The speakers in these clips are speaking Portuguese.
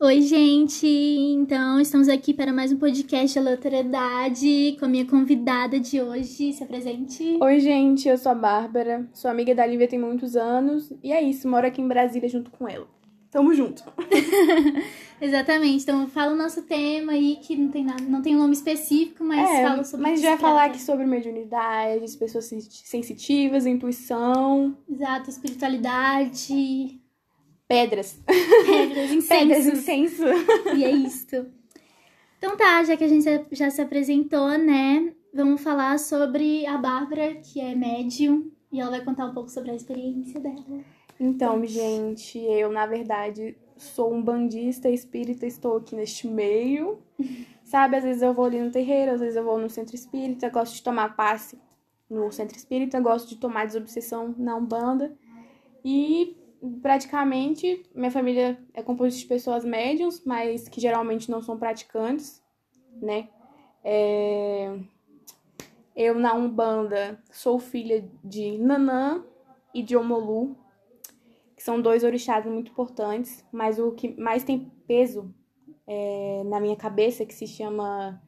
Oi, gente! Então, estamos aqui para mais um podcast de Aleatoriedade com a minha convidada de hoje. Se apresente. Oi, gente, eu sou a Bárbara, sou amiga da Lívia tem muitos anos e é isso, moro aqui em Brasília junto com ela. Tamo junto. Exatamente. Então, fala o nosso tema aí, que não tem nada, não tem um nome específico, mas é, fala sobre Mas que vai falar aqui sobre mediunidade, pessoas sen- sensitivas, intuição, Exato, espiritualidade, pedras. Pedras, incensos. incenso. E é isso. Então tá, já que a gente já se apresentou, né? Vamos falar sobre a Bárbara, que é médium, e ela vai contar um pouco sobre a experiência dela. Então, gente, eu, na verdade, sou um bandista espírita, estou aqui neste meio. Sabe, às vezes eu vou ali no terreiro, às vezes eu vou no centro espírita, gosto de tomar passe no centro espírita, gosto de tomar desobsessão na Umbanda. E praticamente minha família é composta de pessoas médiums, mas que geralmente não são praticantes, né? É, Eu na Umbanda sou filha de Nanã e de Omolu, que são dois orixás muito importantes, mas o que mais tem peso é, na minha cabeça, que se chama.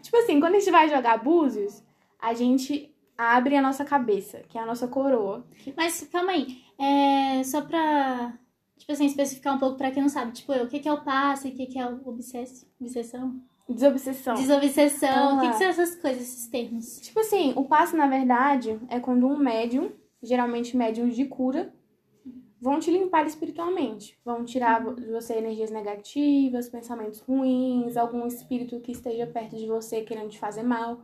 Tipo assim, quando a gente vai jogar búzios, a gente abre a nossa cabeça, que é a nossa coroa. Mas calma aí, é só pra, tipo assim, especificar um pouco pra quem não sabe. Tipo, eu, o que que é o passe, o que que é o obsess... obsessão? Desobsessão. Desobsessão, o que que são essas coisas, esses termos? Tipo assim, o passe, na verdade, é quando um médium, geralmente médiums de cura, vão te limpar espiritualmente. Vão tirar de você energias negativas, pensamentos ruins, algum espírito que esteja perto de você querendo te fazer mal.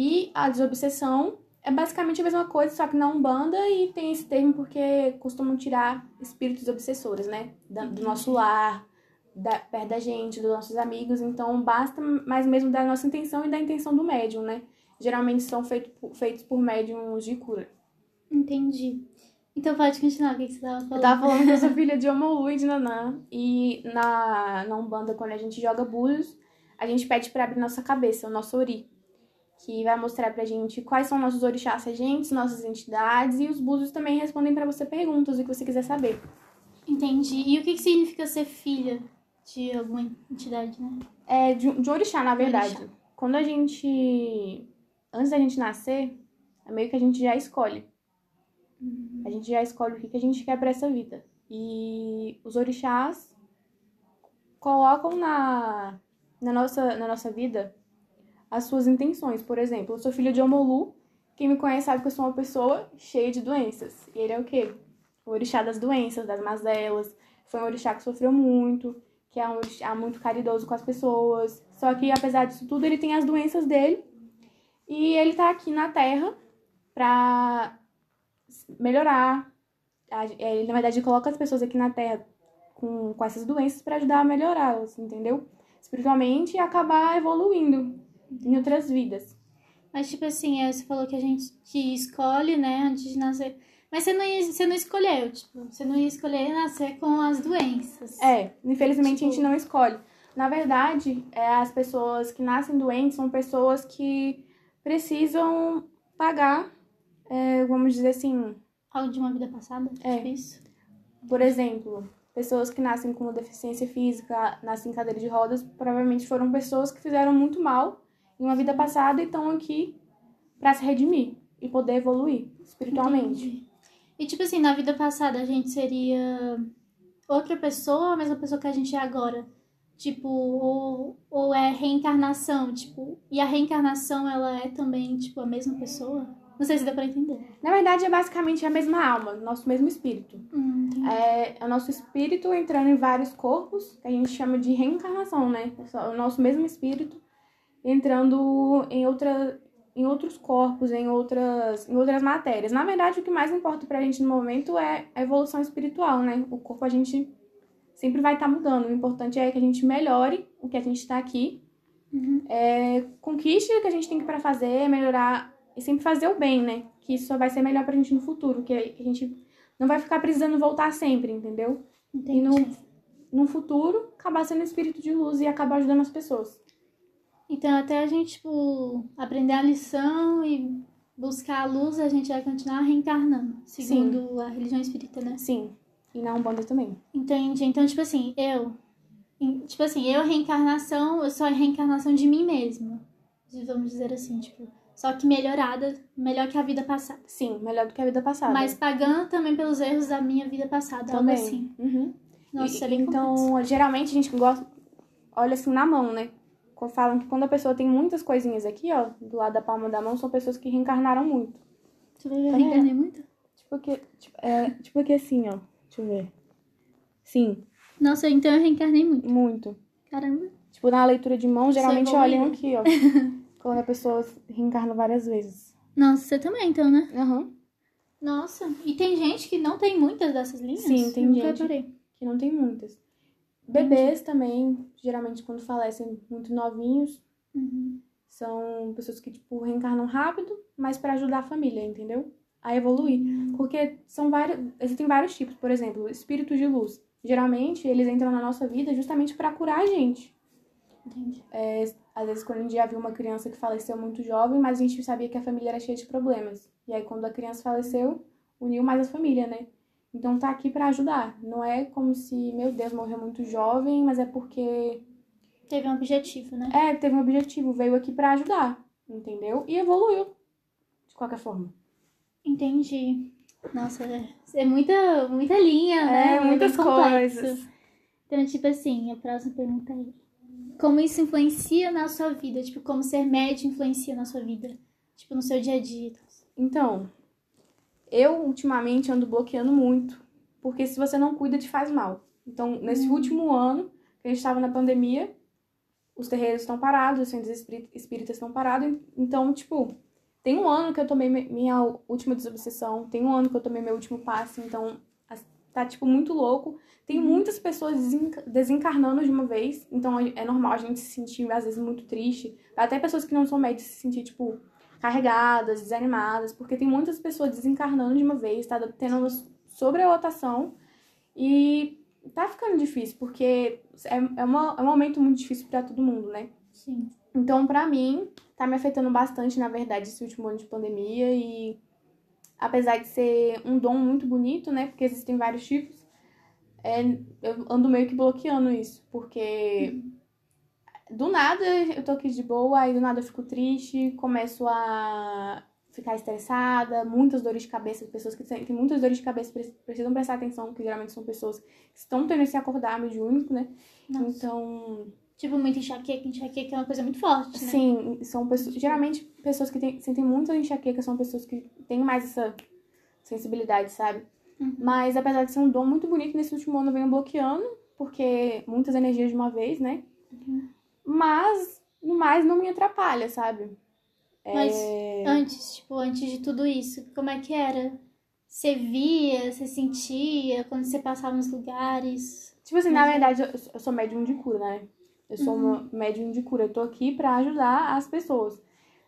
E a desobsessão é basicamente a mesma coisa, só que na Umbanda e tem esse termo porque costumam tirar espíritos obsessores, né? Da- do nosso lar, da, perto da gente, dos nossos amigos. Então basta mais mesmo da nossa intenção e da intenção do médium, né? Geralmente são feito, feitos por médiums de cura. Entendi. Então pode continuar, o que que você tava falando? Eu tava falando que eu sou filha de Omolu e de Nanã. E na, na Umbanda, quando a gente joga búzios, a gente pede pra abrir nossa cabeça, o nosso ori. Que vai mostrar pra gente quais são nossos orixás regentes, nossas entidades. E os búzios também respondem pra você perguntas, o que você quiser saber. Entendi. E o que que significa ser filha de alguma entidade, né? É de, de orixá, na verdade. orixá. Quando a gente... Antes da gente nascer, é meio que a gente já escolhe. A gente já escolhe o que, que a gente quer pra essa vida. E os orixás colocam na, na, nossa, na nossa vida as suas intenções. Por exemplo, eu sou filha de Omolu. Quem me conhece sabe que eu sou uma pessoa cheia de doenças. E ele é o quê? O orixá das doenças, das mazelas. Foi um orixá que sofreu muito, que é um orixá muito caridoso com as pessoas. Só que, apesar disso tudo, ele tem as doenças dele. E ele tá aqui na Terra pra melhorar. É, Ele, na verdade, coloca as pessoas aqui na Terra com, com essas doenças para ajudar a melhorá-las, entendeu? Espiritualmente e acabar evoluindo em outras vidas. Mas, tipo assim, é, você falou que a gente que escolhe, né, antes de nascer. Mas você não, ia, você não escolheu, tipo, você não ia escolher nascer com as doenças. É, infelizmente a gente Tipo- não escolhe. Na verdade, é, as pessoas que nascem doentes são pessoas que precisam pagar, é, vamos dizer assim, Algo de uma vida passada? É. Tipo isso? Por exemplo, pessoas que nascem com deficiência física, nascem em cadeira de rodas, provavelmente foram pessoas que fizeram muito mal em uma vida passada e estão aqui para se redimir e poder evoluir espiritualmente. Entendi. E, tipo assim, na vida passada a gente seria outra pessoa a mesma pessoa que a gente é agora? Tipo, ou, ou é reencarnação, tipo, e a reencarnação ela é também, tipo, a mesma pessoa? Não sei se dá pra entender. Na verdade, é basicamente a mesma alma, nosso mesmo espírito. Hum. É, é o nosso espírito entrando em vários corpos, que a gente chama de reencarnação, né? É o nosso mesmo espírito entrando em, outra, em outros corpos, em outras, em outras matérias. Na verdade, o que mais importa pra gente no momento é a evolução espiritual, né? O corpo a gente sempre vai estar mudando. O importante é que a gente melhore o que a gente está aqui, Uhum. é, conquiste o que a gente tem para fazer, melhorar e sempre fazer o bem, né? Que isso só vai ser melhor pra gente no futuro, que a gente não vai ficar precisando voltar sempre, entendeu? E Entendi. no, no futuro, acabar sendo espírito de luz e acabar ajudando as pessoas. Então, até a gente, tipo, aprender a lição e buscar a luz, a gente vai continuar reencarnando, segundo a religião espírita, né? Sim. E na Umbanda também. Entendi. Então, tipo assim, eu. Tipo assim, eu reencarnação, eu sou a reencarnação de mim mesma. Vamos dizer assim, tipo. Só que melhorada, melhor que a vida passada. Sim, melhor do que a vida passada. Mas pagando também pelos erros da minha vida passada, também. algo assim. Uhum. Nossa, E- é bem complexo. então, geralmente a gente gosta, olha assim na mão, né? Falam que quando a pessoa tem muitas coisinhas aqui, ó, do lado da palma da mão, são pessoas que reencarnaram muito. Tu vai É. reencarnei muito? Tipo que, tipo, é, tipo que assim, ó. Deixa eu ver. Sim, Nossa, então eu reencarnei muito. muito. Caramba. Tipo, na leitura de mão, geralmente olham aqui, ó. quando a pessoa reencarna várias vezes. Nossa, você também, então, né? Aham. Nossa. E tem gente que não tem muitas dessas linhas? Sim, tem eu gente. Que não tem muitas. Bebês também, geralmente quando falecem muito novinhos, Uhum. são pessoas que, tipo, reencarnam rápido, mas pra ajudar a família, entendeu? A evoluir. Porque são vários. Existem vários tipos, por exemplo, espíritos de luz. Geralmente, eles entram na nossa vida justamente pra curar a gente. Entendi. Às vezes, quando a gente já viu uma criança que faleceu muito jovem, mas a gente sabia que a família era cheia de problemas. E aí, quando a criança faleceu, uniu mais a família, né? Então, tá aqui pra ajudar. Não é como se, meu Deus, morreu muito jovem, mas é porque Teve um objetivo, né? é, teve um objetivo, veio aqui pra ajudar, entendeu? E evoluiu, de qualquer forma. Entendi. Nossa, é, é muita, muita linha, né? É, muitas coisas. Então, tipo assim, a próxima pergunta é: Como isso influencia na sua vida? Tipo, como ser médio influencia na sua vida? Tipo, no seu dia a dia. Então, eu ultimamente ando bloqueando muito, porque se você não cuida, te faz mal. Então, nesse último ano, que a gente estava na pandemia, os terreiros estão parados, os centros espí- espíritas estão parados. Então, tipo, tem um ano que eu tomei mi- minha última desobsessão, tem um ano que eu tomei meu último passe, então tá, tipo, muito louco. Tem muitas pessoas desenca- desencarnando de uma vez, então é normal a gente se sentir, às vezes, muito triste. Até pessoas que não são médicos se sentir, tipo, carregadas, desanimadas, porque tem muitas pessoas desencarnando de uma vez, tá tendo uma sobrelotação e tá ficando difícil, porque é, é, uma, é um momento muito difícil pra todo mundo, né? Sim. Então, pra mim, tá me afetando bastante, na verdade, esse último ano de pandemia e apesar de ser um dom muito bonito, né? Porque existem vários tipos, é, eu ando meio que bloqueando isso, porque do nada eu tô aqui de boa, aí do nada eu fico triste, começo a ficar estressada, muitas dores de cabeça, pessoas que têm muitas dores de cabeça pre- precisam prestar atenção, que geralmente são pessoas que estão tendo esse acordar mediúnico, né? Nossa. Então, Tipo, muita enxaqueca. Enxaqueca é uma coisa muito forte, né? Sim, são pessoas. Geralmente, pessoas que têm, sentem muita enxaqueca são pessoas que têm mais essa sensibilidade, sabe? Uhum. Mas apesar de ser um dom muito bonito, nesse último ano eu venho bloqueando, porque muitas energias de uma vez, né? Uhum. Mas, no mais, não me atrapalha, sabe? Mas É, antes, tipo, antes de tudo isso, como é que era? Você via, você sentia quando você passava nos lugares? Tipo assim, na Mas verdade, eu, sou médium de cura, né? Eu sou uma médium de cura. Eu tô aqui pra ajudar as pessoas.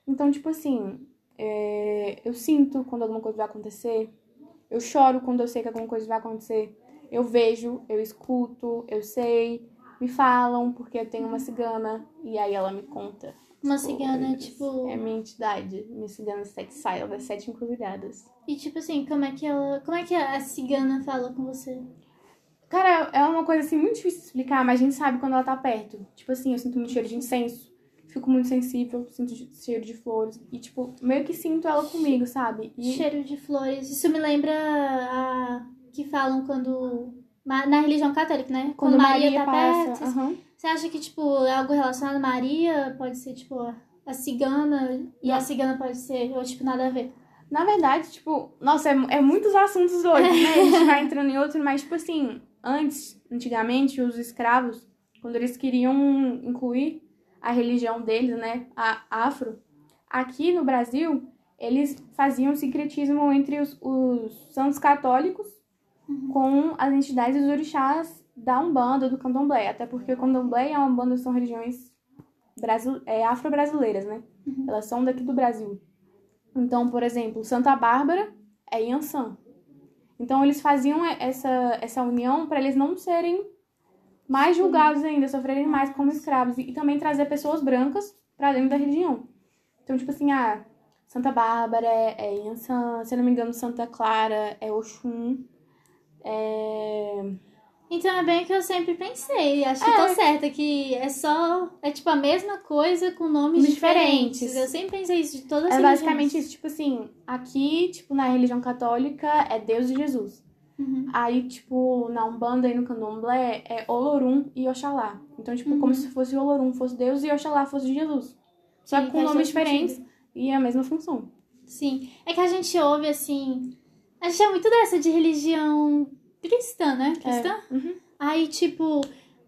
Então, tipo assim, é, eu sinto quando alguma coisa vai acontecer. Eu choro quando eu sei que alguma coisa vai acontecer. Eu vejo, eu escuto, eu sei. Me falam, porque eu tenho uma cigana. E aí ela me conta. Uma as cigana, coisas. tipo. É minha entidade. Minha cigana ela é sete encruzilhadas. E tipo assim, como é que ela. Como é que a cigana fala com você? Cara, é uma coisa assim muito difícil de explicar, mas a gente sabe quando ela tá perto. Tipo assim, eu sinto muito cheiro de incenso, fico muito sensível, sinto cheiro de flores. E, tipo, meio que sinto ela comigo, sabe? E Cheiro de flores. Isso me lembra a. que falam quando. Na religião católica, né? quando Maria, tá passa. perto. Você acha que, tipo, é algo relacionado a Maria? Pode ser, tipo, a cigana. E a cigana pode ser. Ou, tipo, nada a ver. Na verdade, tipo, nossa, é, é muitos assuntos hoje, né? A gente vai entrando em outro, mas, tipo assim, antes, antigamente, os escravos, quando eles queriam incluir a religião deles, né? A afro, aqui no Brasil, eles faziam sincretismo entre os, os santos católicos com as entidades dos orixás da Umbanda, do Candomblé. Até porque o Candomblé e a Umbanda são religiões brasil, é, afro-brasileiras, né? Elas são daqui do Brasil. Então, por exemplo, Santa Bárbara é Yansan. Então, eles faziam essa, essa união para eles não serem mais julgados ainda, sofrerem mais como escravos. E, e também trazer pessoas brancas para dentro da religião. Então, tipo assim, ah, Santa Bárbara é, é Yansan, se eu não me engano, Santa Clara é Oxum. É... Então é bem o que eu sempre pensei. Acho que É. tô certa, que é só. É tipo a mesma coisa com nomes Diferentes. diferentes. Eu sempre pensei isso de todas as É religiões. basicamente isso, tipo assim, aqui, tipo, na religião católica é Deus e Jesus. Uhum. Aí, tipo, na Umbanda e no Candomblé é Olorum e Oxalá. Então, tipo, Uhum. como se fosse Olorum fosse Deus e Oxalá fosse Jesus. Só Sim, que com nomes diferentes sentido. e a mesma função. Sim. É que a gente ouve assim. A gente é muito dessa de religião cristã, né? Cristã? Uhum. Aí, tipo,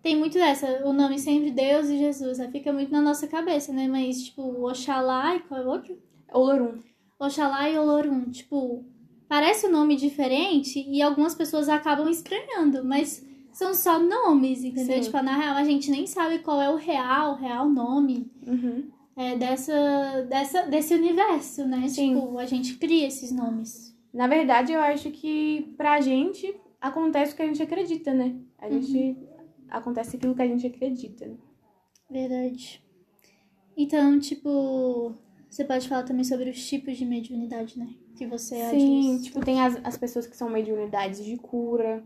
tem muito dessa, o nome sempre Deus e Jesus. Aí fica muito na nossa cabeça, né? Mas, tipo, Oxalá e qual é o outro? Olorum. Oxalá e Olorum. Tipo, parece um nome diferente e algumas pessoas acabam estranhando, mas são só nomes, entendeu? Sim. Tipo, na real, a gente nem sabe qual é o real, o real nome Uhum. é, dessa, dessa, desse universo, né? Sim. Tipo, a gente cria esses nomes. Na verdade, eu acho que pra gente acontece o que a gente acredita, né? A gente acontece aquilo que a gente acredita. né? Verdade. Então, tipo, você pode falar também sobre os tipos de mediunidade, né? Que você Sim, diz. tipo, tem as, as pessoas que são mediunidades de cura,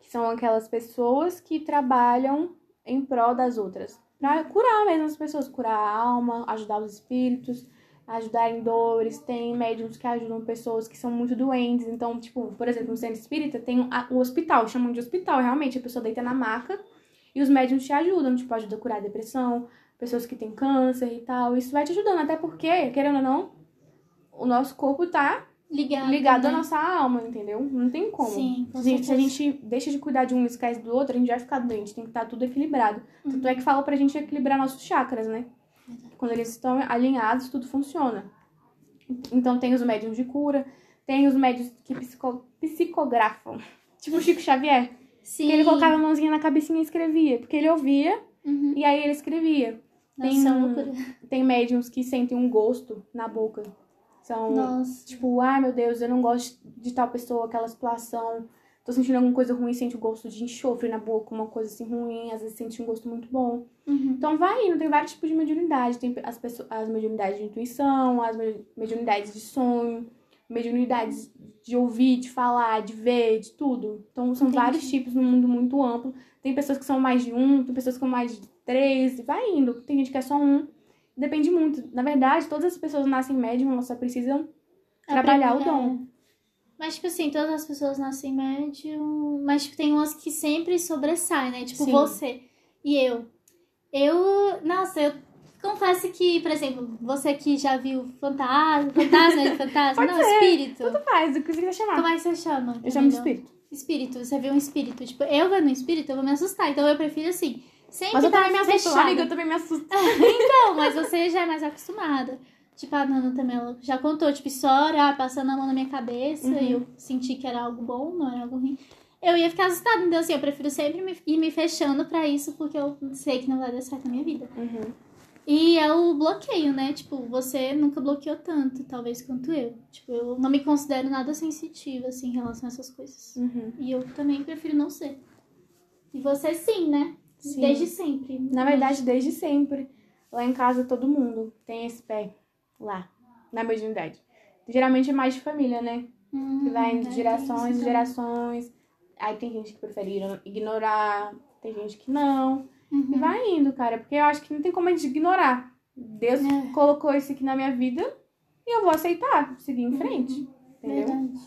que são aquelas pessoas que trabalham em prol das outras. Pra curar mesmo as pessoas, curar a alma, ajudar os espíritos, ajudar em dores. Tem médiums que ajudam pessoas que são muito doentes. Então, tipo, por exemplo, no centro espírita tem a- o hospital, chamam de hospital, realmente. A pessoa deita na maca e os médiums te ajudam, tipo, ajuda a curar a depressão, pessoas que têm câncer e tal. Isso vai te ajudando, até porque, querendo ou não, o nosso corpo tá Ligado, ligado né? à nossa alma, entendeu? Não tem como. Sim, com Gente, se a gente deixa de cuidar de um e esquece do outro, a gente vai ficar doente. Tem que estar tudo equilibrado. Uhum. Tanto é que fala pra gente equilibrar nossos chakras, né? Quando eles estão alinhados, tudo funciona. Então tem os médiums de cura, tem os médiums que psico- psicografam. Tipo o Chico Xavier. Sim. Que ele colocava a mãozinha na cabecinha e escrevia. Porque ele ouvia Uhum. e aí ele escrevia. Nossa, Tem, é loucura. tem médiums que sentem um gosto na boca. São Nossa. Tipo, ai meu Deus, eu não gosto de tal pessoa, aquela situação. Tô sentindo alguma coisa ruim, sente o gosto de enxofre na boca, uma coisa assim ruim, às vezes sente um gosto muito bom. Uhum. Então vai indo, tem vários tipos de mediunidade. Tem as, pessoas, as mediunidades de intuição, as me- mediunidades de sonho, mediunidades de ouvir, de falar, de ver, de tudo. Então são Entendi. vários tipos num mundo muito amplo. Tem pessoas que são mais de um, tem pessoas que são mais de três, vai indo. Tem gente que é só um. Depende muito. Na verdade, todas as pessoas nascem médium, elas só precisam trabalhar o dom. Mas, tipo assim, todas as pessoas nascem médium, mas tipo, tem umas que sempre sobressaem, né? Tipo, Sim. você e eu. Eu, nossa, eu confesso que, por exemplo, você que já viu fantasma, fantasma, né? Fantasma, Pode não, ser. espírito. Tanto faz, o que você quiser chamar. Como é que você chama? Eu chamo de espírito. Espírito, você viu um espírito. Tipo, eu vendo um espírito, eu vou me assustar. Então eu prefiro assim. Sempre Mas eu também me assusto, amiga, eu também me assusto. Não, mas você já é mais acostumada. Tipo, a Nana também, ela já contou, tipo, história, ah, passando a mão na minha cabeça Uhum. e eu senti que era algo bom, não era algo ruim. Eu ia ficar assustada, então assim, eu prefiro sempre me, ir me fechando pra isso, porque eu sei que não vai dar certo na minha vida. Uhum. E é o bloqueio, né? Tipo, você nunca bloqueou tanto, talvez, quanto eu. Tipo, eu não me considero nada sensitiva, assim, em relação a essas coisas. Uhum. E eu também prefiro não ser. E você sim, né? Sim. Desde sempre. Na verdade, desde sempre, lá em casa todo mundo tem esse pé lá, na mediunidade. Geralmente é mais de família, né? Hum, Que vai é, de gerações isso e gerações. Aí tem gente que preferiram ignorar, tem gente que não. também. E Uhum. vai indo, cara, porque eu acho que não tem como a gente ignorar. Deus É. colocou isso aqui na minha vida e eu vou aceitar, seguir em frente. Entendeu? Verdade.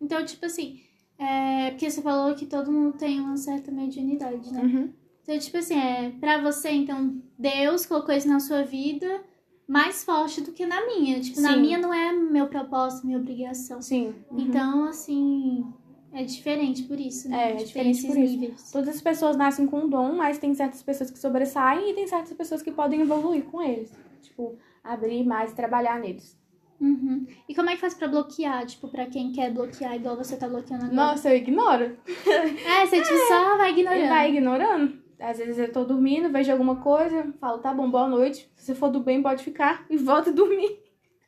Então, tipo assim, é, porque você falou que todo mundo tem uma certa mediunidade, né? Uhum. Então, tipo assim, é, pra você, então, Deus colocou isso na sua vida mais forte do que na minha. Tipo, na Sim. minha não é meu propósito, minha obrigação. Sim. Uhum. Então, assim, é diferente por isso, né? É, é diferente por isso. níveis. Todas as pessoas nascem com um dom, mas tem certas pessoas que sobressaem e tem certas pessoas que podem evoluir com eles. Tipo, abrir mais e trabalhar neles. Uhum. E como é que faz pra bloquear? Tipo, pra quem quer bloquear igual você tá bloqueando agora? Nossa, eu ignoro. É, você tipo, só vai ignorando. Vai ignorando. Às vezes eu tô dormindo, vejo alguma coisa, falo, tá bom, boa noite. Se você for do bem, pode ficar. E volta a dormir.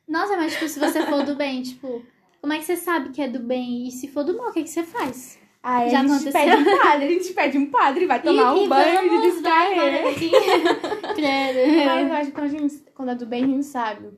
Nossa, mas tipo, se você for do bem, tipo, como é que você sabe que é do bem? E se for do mal, o que, que você faz? Aí Já a gente aconteceu? pede um padre, a gente pede um padre, vai tomar E- um e banho vamos, de. Credo. Mas eu acho que quando, a gente, quando é do bem, a gente sabe.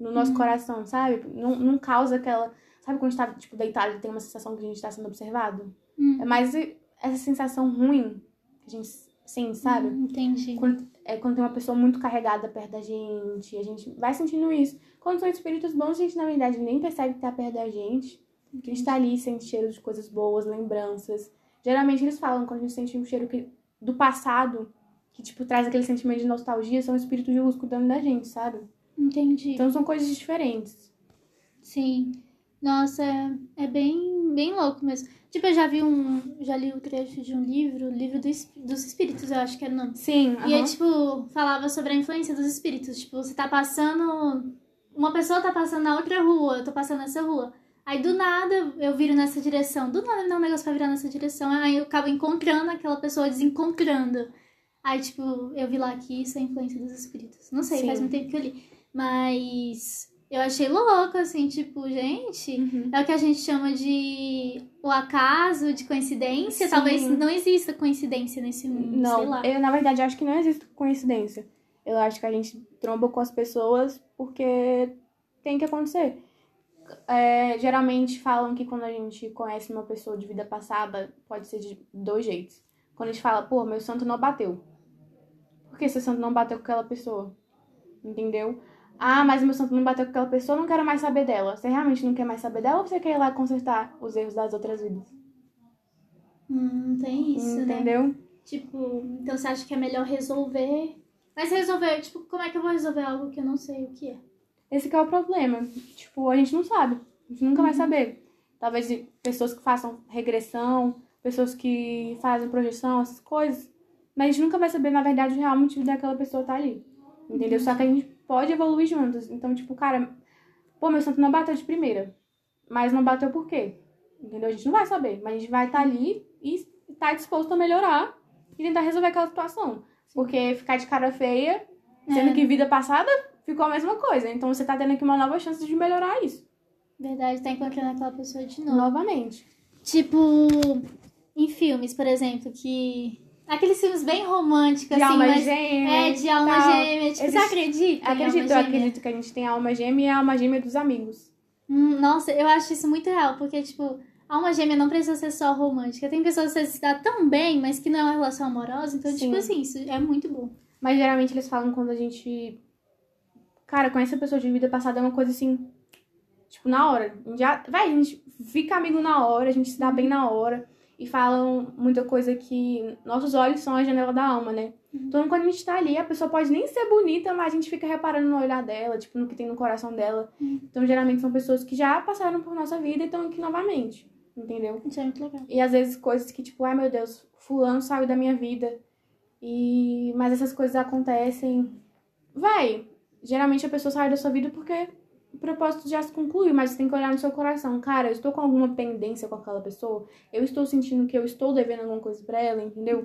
No nosso Uhum. coração, sabe? Não, não causa aquela. Sabe quando a gente tá, tipo, deitado e tem uma sensação que a gente tá sendo observado? Hum. É mais essa sensação ruim que a gente sente, sabe? Hum, entendi. Quando, é quando tem uma pessoa muito carregada perto da gente, a gente vai sentindo isso. Quando são espíritos bons, a gente, na verdade, nem percebe que tá perto da gente. Que a gente tá ali, sente cheiro de coisas boas, lembranças. Geralmente eles falam quando a gente sente um cheiro que, do passado, que, tipo, traz aquele sentimento de nostalgia, são espíritos de luz cuidando da gente, sabe? Entendi. Então são coisas diferentes. Sim. Nossa, é, é bem, bem louco mesmo. Tipo, eu já vi um. Já li o trecho de um livro, livro do, dos espíritos, eu acho que era o nome. Sim, E aí, aham. tipo, falava sobre a influência dos espíritos. Tipo, você tá passando. Uma pessoa tá passando na outra rua, eu tô passando nessa rua. Aí do nada eu viro nessa direção. Do nada me dá um negócio pra virar nessa direção. Aí eu acabo encontrando aquela pessoa, desencontrando. Aí, tipo, eu vi lá que isso é a influência dos espíritos. Não sei, Sim. faz muito tempo que eu li. Mas eu achei louco, assim, tipo, gente. Uhum. É o que a gente chama de o acaso, de coincidência. Sim. Talvez não exista coincidência nesse mundo, Não, eu na verdade acho que não existe coincidência. Eu acho que a gente tromba com as pessoas porque tem que acontecer. É, geralmente falam que quando a gente conhece uma pessoa de vida passada, pode ser de dois jeitos. Quando a gente fala, pô, meu santo não bateu. Por que seu santo não bateu com aquela pessoa? Entendeu? Ah, mas meu santo não bateu com aquela pessoa, não quero mais saber dela. Você realmente não quer mais saber dela ou você quer ir lá consertar os erros das outras vidas? Hum, tem isso, né? Entendeu? Tipo, então você acha que é melhor resolver. Mas resolver, tipo, como é que eu vou resolver algo que eu não sei o que é? Esse que é o problema. Tipo, a gente não sabe. A gente nunca vai saber. Talvez pessoas que façam regressão, pessoas que fazem projeção, essas coisas. Mas a gente nunca vai saber, na verdade, o real motivo daquela pessoa estar ali. Entendeu? Só que a gente pode evoluir juntos. Então, tipo, cara, pô, meu santo não bateu de primeira. Mas não bateu por quê? Entendeu? A gente não vai saber. Mas a gente vai estar ali e estar disposto a melhorar e tentar resolver aquela situação. Porque ficar de cara feia, sendo É. que vida passada ficou a mesma coisa. Então você tá tendo aqui uma nova chance de melhorar isso. Verdade, tá encontrando aquela pessoa de novo. Novamente. Tipo, em filmes, por exemplo, que. Aqueles filmes bem românticos, De assim, alma mas. gêmea. É, de alma tal. Tipo, você acredita? Acredito, eu acredito que a gente tem a alma gêmea e a alma gêmea dos amigos. Hum, nossa, eu acho isso muito real, porque, tipo, alma gêmea não precisa ser só romântica. Tem pessoas que se dá tão bem, mas que não é uma relação amorosa. Então, Sim. tipo assim, isso é muito bom. Mas geralmente eles falam quando a gente. Cara, conhece a pessoa de vida passada é uma coisa assim. Tipo, na hora. A Já... Vai, a gente fica amigo na hora, a gente se dá bem na hora. E falam muita coisa que nossos olhos são a janela da alma, né? Então, quando a gente tá ali, a pessoa pode nem ser bonita, mas a gente fica reparando no olhar dela, tipo, no que tem no coração dela. Então, geralmente são pessoas que já passaram por nossa vida e estão aqui novamente. Entendeu? Isso é muito legal. E às vezes coisas que, tipo, ai meu Deus, fulano saiu da minha vida. E. Mas essas coisas acontecem. Vai! Geralmente a pessoa sai da sua vida porque o propósito já se concluiu, mas você tem que olhar no seu coração. Cara, eu estou com alguma pendência com aquela pessoa? Eu estou sentindo que eu estou devendo alguma coisa pra ela, entendeu?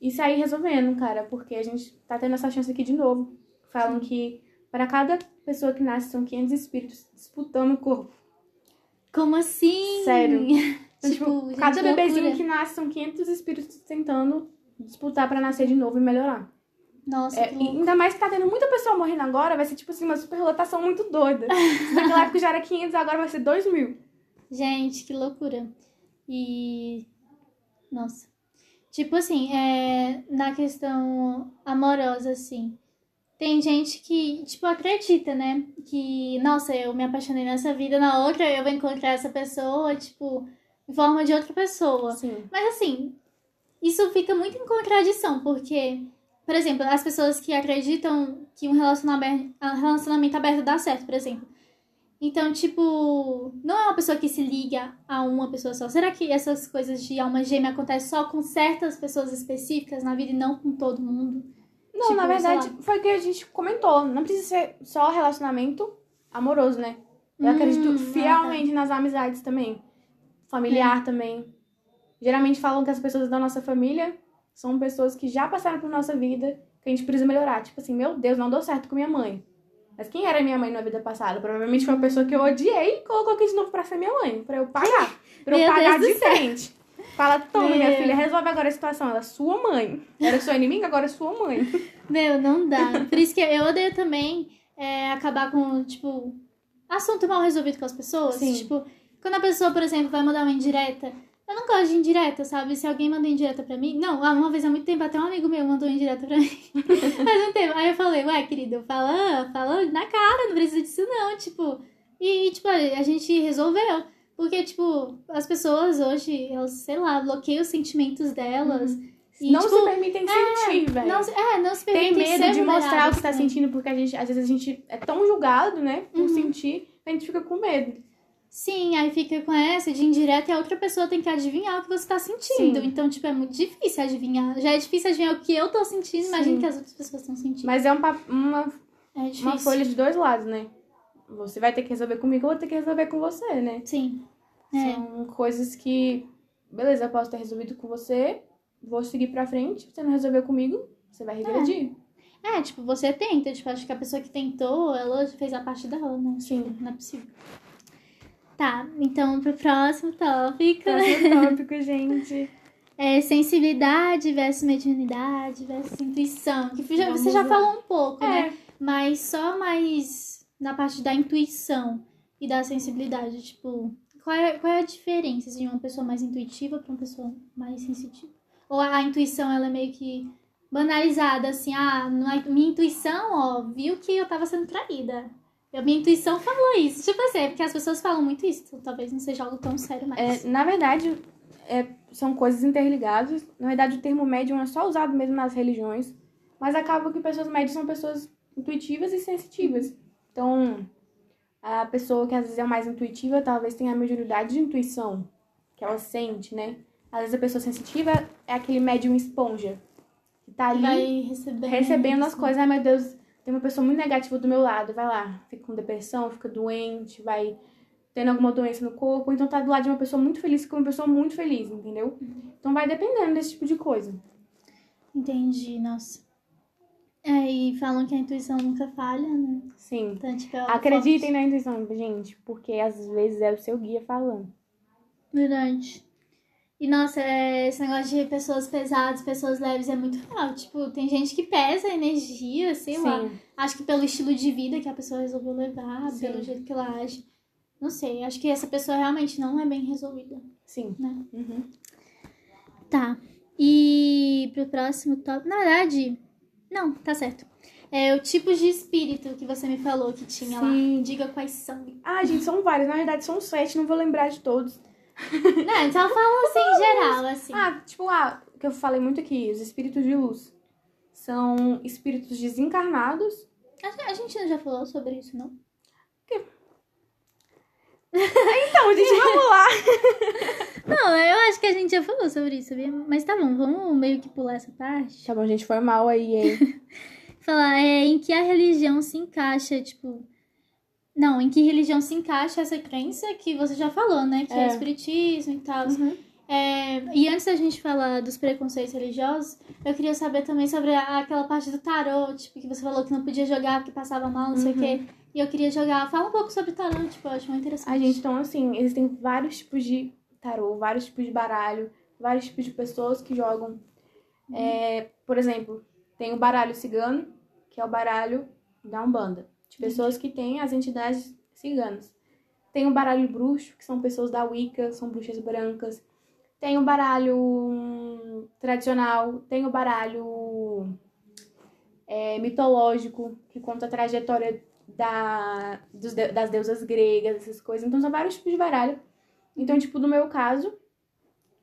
E sair resolvendo, cara, porque a gente tá tendo essa chance aqui de novo. Falam que para cada pessoa que nasce são 500 espíritos disputando o corpo. Como assim? Sério. Então, tipo, tipo, gente, cada bebezinho loucura. que nasce são 500 espíritos tentando disputar pra nascer de novo e melhorar. Nossa, É, ainda mais que tá tendo muita pessoa morrendo agora, vai ser tipo assim, uma superlotação muito doida. Naquela época já era 500, agora vai ser 2 mil. Gente, que loucura. E. Nossa. Tipo assim, é, na questão amorosa, assim. Tem gente que, tipo, acredita, né? Que, nossa, eu me apaixonei nessa vida, na outra eu vou encontrar essa pessoa, tipo, em forma de outra pessoa. Sim. Mas assim, isso fica muito em contradição, porque, por exemplo, as pessoas que acreditam que um relacionamento, relacionamento aberto dá certo, por exemplo. Então, tipo, não é uma pessoa que se liga a uma pessoa só. Será que essas coisas de alma gêmea acontecem só com certas pessoas específicas na vida e não com todo mundo? Não, Tipo, na verdade, foi o que a gente comentou. Não precisa ser só relacionamento amoroso, né? Eu Hum, acredito fielmente nas amizades também. Familiar também. Geralmente falam que as pessoas da nossa família são pessoas que já passaram por nossa vida, que a gente precisa melhorar. Tipo assim, meu Deus, não deu certo com minha mãe. Mas quem era minha mãe na vida passada? Provavelmente foi uma pessoa que eu odiei e colocou aqui de novo pra ser minha mãe. Pra eu pagar. Pra eu Meu pagar de frente. Fala, toma, minha Meu. filha, resolve agora a situação. Ela é sua mãe. Era sua inimiga, agora é sua mãe. Meu, não dá. Por isso que eu odeio também é, acabar com, tipo, assunto mal resolvido com as pessoas. Sim. Tipo, quando a pessoa, por exemplo, vai mandar uma indireta Eu não gosto de indireta, sabe? Se alguém manda indireta pra mim. Não, ah, uma vez há muito tempo, até um amigo meu mandou indireta pra mim. Faz um tempo. Aí eu falei, ué, querido, fala, fala na cara, não precisa disso não. Tipo. E, tipo, a gente resolveu. Porque, tipo, as pessoas hoje, elas, sei lá, bloqueiam os sentimentos delas. Uhum. E, não tipo, se permitem é, sentir, velho. Não, é, não se permitem Tem medo de mostrar o que tá sentindo, porque a gente, às vezes a gente é tão julgado, né, por uhum. sentir, a gente fica com medo. Sim, aí fica com essa de indireta e a outra pessoa tem que adivinhar o que você tá sentindo. Sim. Então, tipo, é muito difícil adivinhar. Já é difícil adivinhar o que eu tô sentindo, imagina que as outras pessoas estão sentindo. Mas é um, uma, é uma folha de dois lados, né? Você vai ter que resolver comigo, eu vou ter que resolver com você, né? Sim. É. São coisas que, beleza, eu posso ter resolvido com você, vou seguir pra frente, você não resolveu comigo, você vai regredir. É. é, tipo, você tenta, tipo, acho que a pessoa que tentou, ela fez a parte dela, né? Sim. Tipo, não é possível. Tá, então pro próximo tópico. Próximo tópico, gente. É sensibilidade versus mediunidade versus intuição. Que já, você já falou um pouco, é. né? Mas só mais na parte da intuição e da sensibilidade. Tipo, qual é, qual é a diferença de uma pessoa mais intuitiva para uma pessoa mais sensitiva? Ou a, a intuição, ela é meio que banalizada, assim, ah, minha intuição, ó, viu que eu tava sendo traída. A minha intuição falou isso. Tipo assim, é porque as pessoas falam muito isso. Então, talvez não seja algo tão sério mais. É, na verdade, é, são coisas interligadas. Na verdade, o termo médium é só usado mesmo nas religiões. Mas acaba que pessoas médias são pessoas intuitivas e sensitivas. Então, a pessoa que às vezes é mais intuitiva talvez tenha a mediunidade de intuição, que ela sente, né? Às vezes a pessoa sensitiva é aquele médium esponja, que tá ali recebendo, recebendo as coisas. Ai, meu Deus, tem uma pessoa muito negativa do meu lado, vai lá, fica com depressão, fica doente, vai tendo alguma doença no corpo, então tá do lado de uma pessoa muito feliz, fica uma pessoa muito feliz, entendeu? Então vai dependendo desse tipo de coisa. Entendi, nossa. É, e falam que a intuição nunca falha, né? Sim. Então, tipo, Acreditem forte. na intuição, gente, porque às vezes é o seu guia falando. Verdade. E, nossa, é, esse negócio de pessoas pesadas, pessoas leves é muito real. Tipo, tem gente que pesa energia, sei Sim. lá. Acho que pelo estilo de vida que a pessoa resolveu levar, Sim. pelo jeito que ela age. Não sei, acho que essa pessoa realmente não é bem resolvida. Sim. Né? Uhum. Tá. E pro próximo tópico. Na verdade, não, tá certo. É o tipo de espírito que você me falou que tinha Sim. lá. Diga quais são. Ah, gente, são vários. Na verdade, são sete, não vou lembrar de todos. Não, só fala assim em geral, assim. Ah, tipo, ah, que eu falei muito aqui, os espíritos de luz. São espíritos desencarnados. A gente já falou sobre isso, não? Que... então, gente, vamos lá. Não, eu acho que a gente já falou sobre isso, sabia? Mas tá bom, vamos meio que pular essa parte. Tá bom, gente, foi mal aí, hein? Falar, é, em que a religião se encaixa, tipo, não, em que religião se encaixa essa crença que você já falou, né? Que é, é o espiritismo e tal. Uhum. É, e antes da gente falar dos preconceitos religiosos, eu queria saber também sobre a, aquela parte do tarô, tipo, que você falou que não podia jogar porque passava mal, não sei o quê. Uhum. E eu queria jogar. Fala um pouco sobre tarô, tipo, eu acho muito interessante. A gente, então, assim, existem vários tipos de tarô, vários tipos de baralho, vários tipos de pessoas que jogam. Uhum. É, por exemplo, tem o baralho cigano, que é o baralho da Umbanda de pessoas que têm as entidades ciganas. Tem o baralho bruxo, que são pessoas da Wicca, são bruxas brancas. Tem o baralho hum, tradicional, tem o baralho é, mitológico, que conta a trajetória da, dos, das deusas gregas, essas coisas. Então, são vários tipos de baralho. Então, tipo, no meu caso,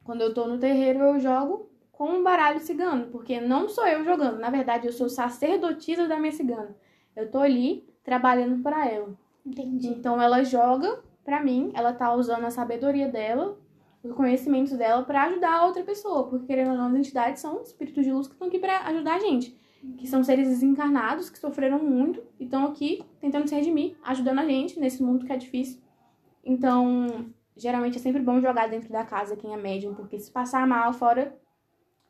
quando eu tô no terreiro, eu jogo com um baralho cigano, porque não sou eu jogando, na verdade, eu sou sacerdotisa da minha cigana. Eu tô ali trabalhando para ela. Entendi. Então ela joga para mim, ela tá usando a sabedoria dela, os conhecimentos dela para ajudar a outra pessoa, porque querendo ou não, as entidades são espíritos de luz que estão aqui para ajudar a gente, que são seres desencarnados que sofreram muito e estão aqui tentando se redimir, ajudando a gente nesse mundo que é difícil. Então, geralmente é sempre bom jogar dentro da casa quem é médium, porque se passar mal fora,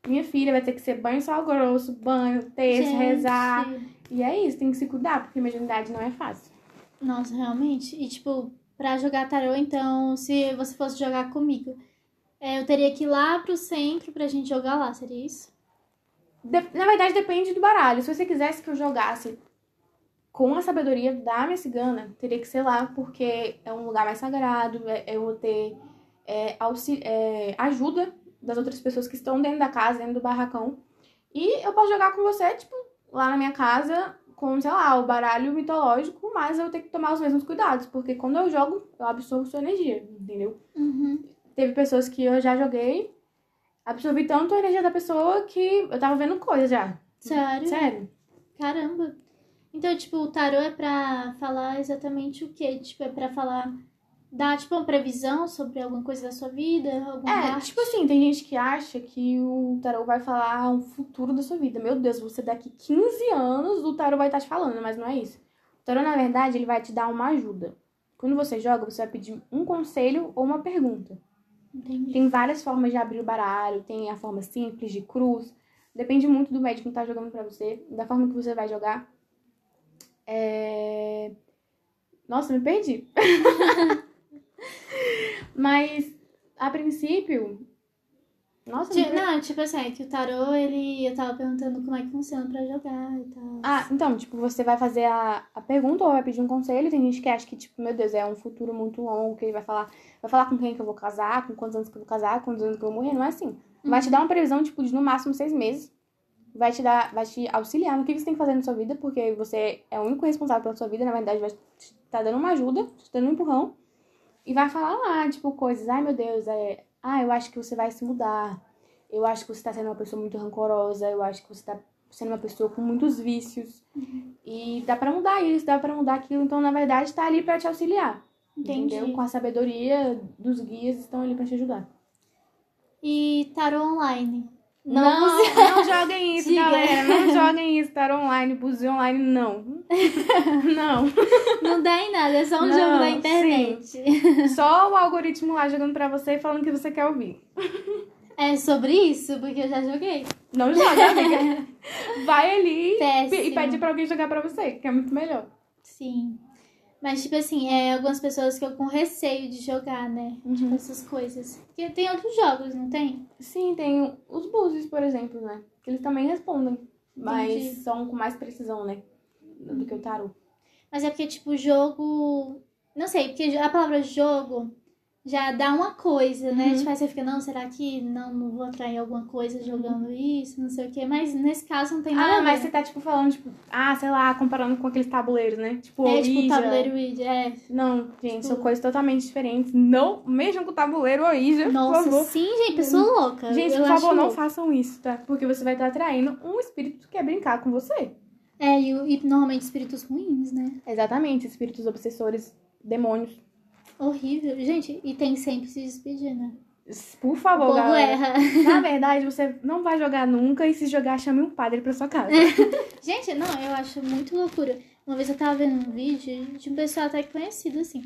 minha filha vai ter que ser banho sal grosso, banho, texto, rezar. E é isso, tem que se cuidar, porque mediunidade não é fácil. Nossa, realmente. E, tipo, pra jogar tarô, então, se você fosse jogar comigo, é, eu teria que ir lá pro centro pra gente jogar lá, seria isso? De na verdade, depende do baralho. Se você quisesse que eu jogasse com a sabedoria da minha cigana, teria que ser lá, porque é um lugar mais sagrado, é, eu vou ter é, é, ajuda das outras pessoas que estão dentro da casa, dentro do barracão. E eu posso jogar com você, tipo, lá na minha casa, com, sei lá, o baralho mitológico, mas eu tenho que tomar os mesmos cuidados, porque quando eu jogo, eu absorvo sua energia, entendeu? Uhum. Teve pessoas que eu já joguei, absorvi tanto a energia da pessoa que eu tava vendo coisa já. Sério? Sério. Caramba. Então, tipo, o tarô é pra falar exatamente o quê? Tipo, é pra falar. Dar, tipo, uma previsão sobre alguma coisa da sua vida? É, parte? tipo assim, tem gente que acha que o tarô vai falar o futuro da sua vida. Meu Deus, você daqui 15 anos o tarô vai estar te falando, mas não é isso. O tarô, na verdade, ele vai te dar uma ajuda. Quando você joga, você vai pedir um conselho ou uma pergunta. Entendi. Tem várias formas de abrir o baralho, tem a forma simples, de cruz. Depende muito do médico que tá jogando pra você, da forma que você vai jogar. É... Nossa, me perdi. Mas, a princípio. Nossa, me Ti- perdi. Não, tipo assim, é que o tarô, ele. Eu tava perguntando como é que funciona pra jogar e tal. Ah, então, tipo, você vai fazer a, a pergunta ou vai pedir um conselho. Tem gente que acha que, tipo, meu Deus, é um futuro muito longo, que ele vai falar. Vai falar com quem que eu vou casar, com quantos anos que eu vou casar, com quantos anos que eu vou morrer. Não é assim. Vai te dar uma previsão, tipo, de no máximo seis meses. Vai te dar, vai te auxiliar no que você tem que fazer na sua vida, porque você é o único responsável pela sua vida, na verdade, vai te tá dando uma ajuda, te dando um empurrão. E vai falar lá, tipo, coisas, ai meu Deus, é. Ah, eu acho que você vai se mudar. Eu acho que você tá sendo uma pessoa muito rancorosa, eu acho que você tá sendo uma pessoa com muitos vícios. E dá pra mudar isso, dá pra mudar aquilo. Então, na verdade, tá ali pra te auxiliar. Entendi. Entendeu? Com a sabedoria dos guias estão ali pra te ajudar. E tarô online. Não, Não, não, joguem isso, Diga. galera. Não joguem isso, tarô online, buzio online, não. Não. não dá em nada, é só um Não, jogo da internet. Só o algoritmo lá jogando pra você e falando o que você quer ouvir. É sobre isso, porque eu já joguei. Não joga, amiga. Vai ali Péssimo. e pede pra alguém jogar pra você, que é muito melhor. Sim. Mas, tipo assim, é algumas pessoas ficam com receio de jogar, né? Tipo, essas coisas. Porque tem outros jogos, não tem? Sim, tem os búzios, por exemplo, né? Que eles também respondem. Mas Entendi. são com mais precisão, né? Do que o tarô. Mas é porque, tipo, jogo. Não sei, porque a palavra jogo já dá uma coisa, né? Uhum. Tipo, aí você fica, não, será que não, não vou atrair alguma coisa jogando isso, não sei o quê. Mas nesse caso não tem nada. Ah, mas você tá, tipo, falando, tipo, ah, sei lá, comparando com aqueles tabuleiros, né? Tipo, É tipo o Ouija. tabuleiro Ouija, é. Não, gente, Tipo- são coisas totalmente diferentes. Não, mesmo com o tabuleiro Ouija, por Nossa, favor. sim, gente, pessoa louca. Gente, Eu por favor, não louco. façam isso, tá? Porque você vai estar atraindo um espírito que quer brincar com você. É, e, e normalmente espíritos ruins, né? Exatamente, espíritos obsessores, demônios. Horrível. Gente, e tem sempre se despedir, né? Por O favor, povo galera. erra. Na verdade, você não vai jogar nunca e se jogar, chame um padre pra sua casa. Gente, não, eu acho muito loucura. Uma vez eu tava vendo um vídeo de um pessoal até conhecido, assim.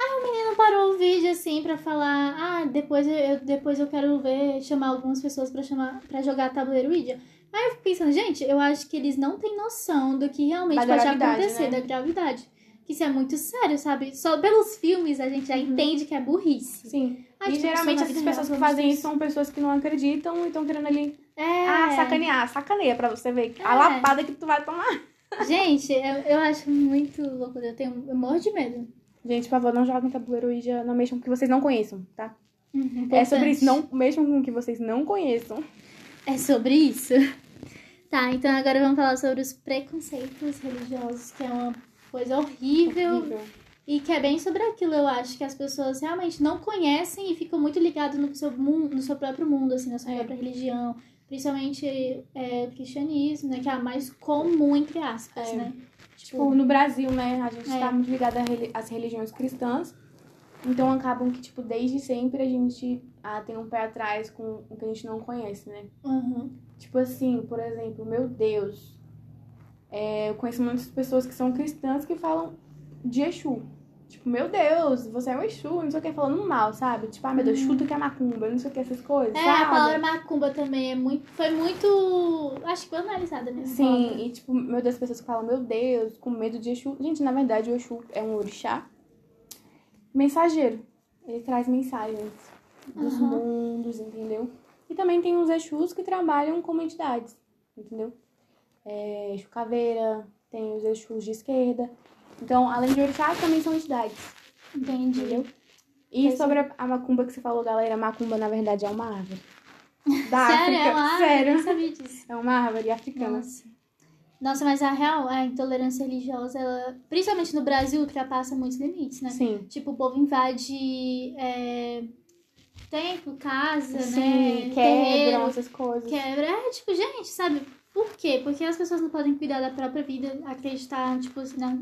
Aí o menino parou o vídeo, assim, pra falar... Ah, depois eu, depois eu quero ver, chamar algumas pessoas pra, chamar, pra jogar tabuleiro Ouija. Aí eu fico pensando, gente, eu acho que eles não têm noção do que realmente Da pode acontecer, né? da gravidade. Isso é muito sério, sabe? Só pelos filmes a gente já entende que é burrice. Sim. Ai, e tipo, geralmente essas pessoas que fazem isso são pessoas que não acreditam e estão querendo ali. É. Ah, sacanear, sacaneia pra você ver a É. lapada que tu vai tomar. Gente, eu, eu acho muito loucura. Eu tenho eu morro de medo. Gente, por favor, não joguem tabuleiro Ouija, não mexam com o que vocês não conheçam, tá? Uhum, É sobre isso, não mexam com o que vocês não conheçam. É sobre isso? Tá, então agora vamos falar sobre os preconceitos religiosos, que é uma coisa horrível, Horrível. e que é bem sobre aquilo, eu acho, que as pessoas realmente não conhecem e ficam muito ligadas no seu mundo, no seu próprio mundo, assim, na sua É. própria religião. Principalmente é, o cristianismo, né? Que é a mais comum, entre aspas, É. né? Tipo, no Brasil, né, a gente É. tá muito ligado às religiões cristãs. Então acabam que, tipo, desde sempre a gente ah, tem um pé atrás com o que a gente não conhece, né? Uhum. Tipo assim, por exemplo, meu Deus. É, eu conheço muitas pessoas que são cristãs que falam de Exu. Tipo, meu Deus, você é um Exu, não sei o que, falando mal, sabe? Tipo, ah, meu Deus, chuta que é macumba, não sei o que, essas coisas, É, sabe? a palavra macumba também é muito, foi muito, acho que banalizada, né? Sim, e tipo, meu Deus, as pessoas que falam, meu Deus, com medo de Exu. Gente, na verdade, o Exu é um orixá mensageiro. Ele traz mensagens dos Aham. mundos, entendeu? E também tem os Exus que trabalham como entidades, entendeu? É, Exu Caveira, tem os Exus de esquerda. Então, além de orixás, também são entidades, Entendi. entendeu? E Pois é. sobre a, a macumba que você falou, galera, a macumba na verdade é uma árvore. Da Sério? África. É uma árvore? Eu Sério. não sabia disso. É uma árvore africana. Nossa. Nossa, mas a real, a intolerância religiosa, ela, principalmente no Brasil, ultrapassa muitos limites, né? Sim. Tipo, o povo invade é, templo, casa, Sim, né? quebram terreiro, essas coisas. Quebra. É, tipo, gente, sabe? Por quê? Porque as pessoas não podem cuidar da própria vida, acreditar, tipo assim, na,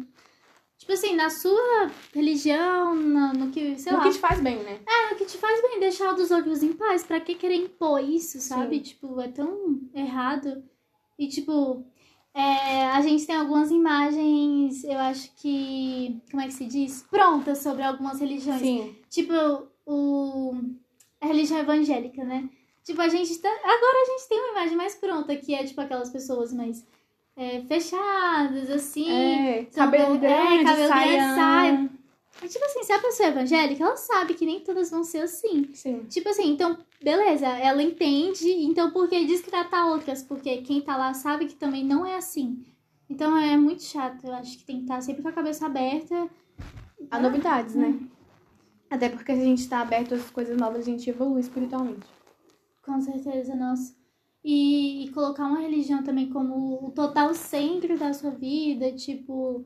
tipo assim, na sua religião, na- no que, sei no lá, que te faz bem, né? é o que te faz bem, deixar dos outros em paz. Pra que querer impor isso, sabe? Sim. Tipo, é tão errado. E, tipo, é, a gente tem algumas imagens, eu acho que. Como é que se diz? Prontas sobre algumas religiões. Sim. Tipo, o, a religião evangélica, né? Tipo, a gente tá. Agora a gente tem uma imagem mais pronta, que é, tipo, aquelas pessoas mais é, fechadas, assim. É, são- cabelo é, grande, cabelo grande, saião. saia. E, tipo assim, se a pessoa é evangélica, ela sabe que nem todas vão ser assim. Sim. Tipo assim, então, beleza, ela entende, então por que descartar outras? Porque quem tá lá sabe que também não é assim. Então é muito chato, eu acho que tem que estar sempre com a cabeça aberta. Há novidades, né? Até porque se a gente tá aberto às coisas novas, a gente evolui espiritualmente. Com certeza, nossa. E, e colocar uma religião também como o total centro da sua vida, tipo.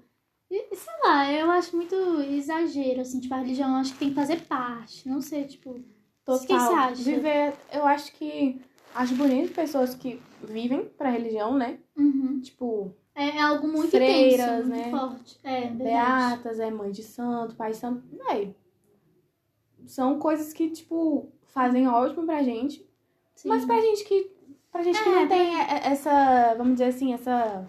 Sei lá, eu acho muito exagero, assim, tipo, a religião eu acho que tem que fazer parte. Não sei, tipo. Total. O que você acha? Viver, eu acho que. Acho bonito pessoas que vivem pra religião, né? Uhum. Tipo, É, é algo muito Freiras, intenso, muito né? forte. É, verdade. beatas, é mãe de santo, pai de santo. Véi. São coisas que, tipo, fazem ótimo pra gente. Sim. Mas pra gente que. Pra gente que É, não tem e- essa. Vamos dizer assim, essa.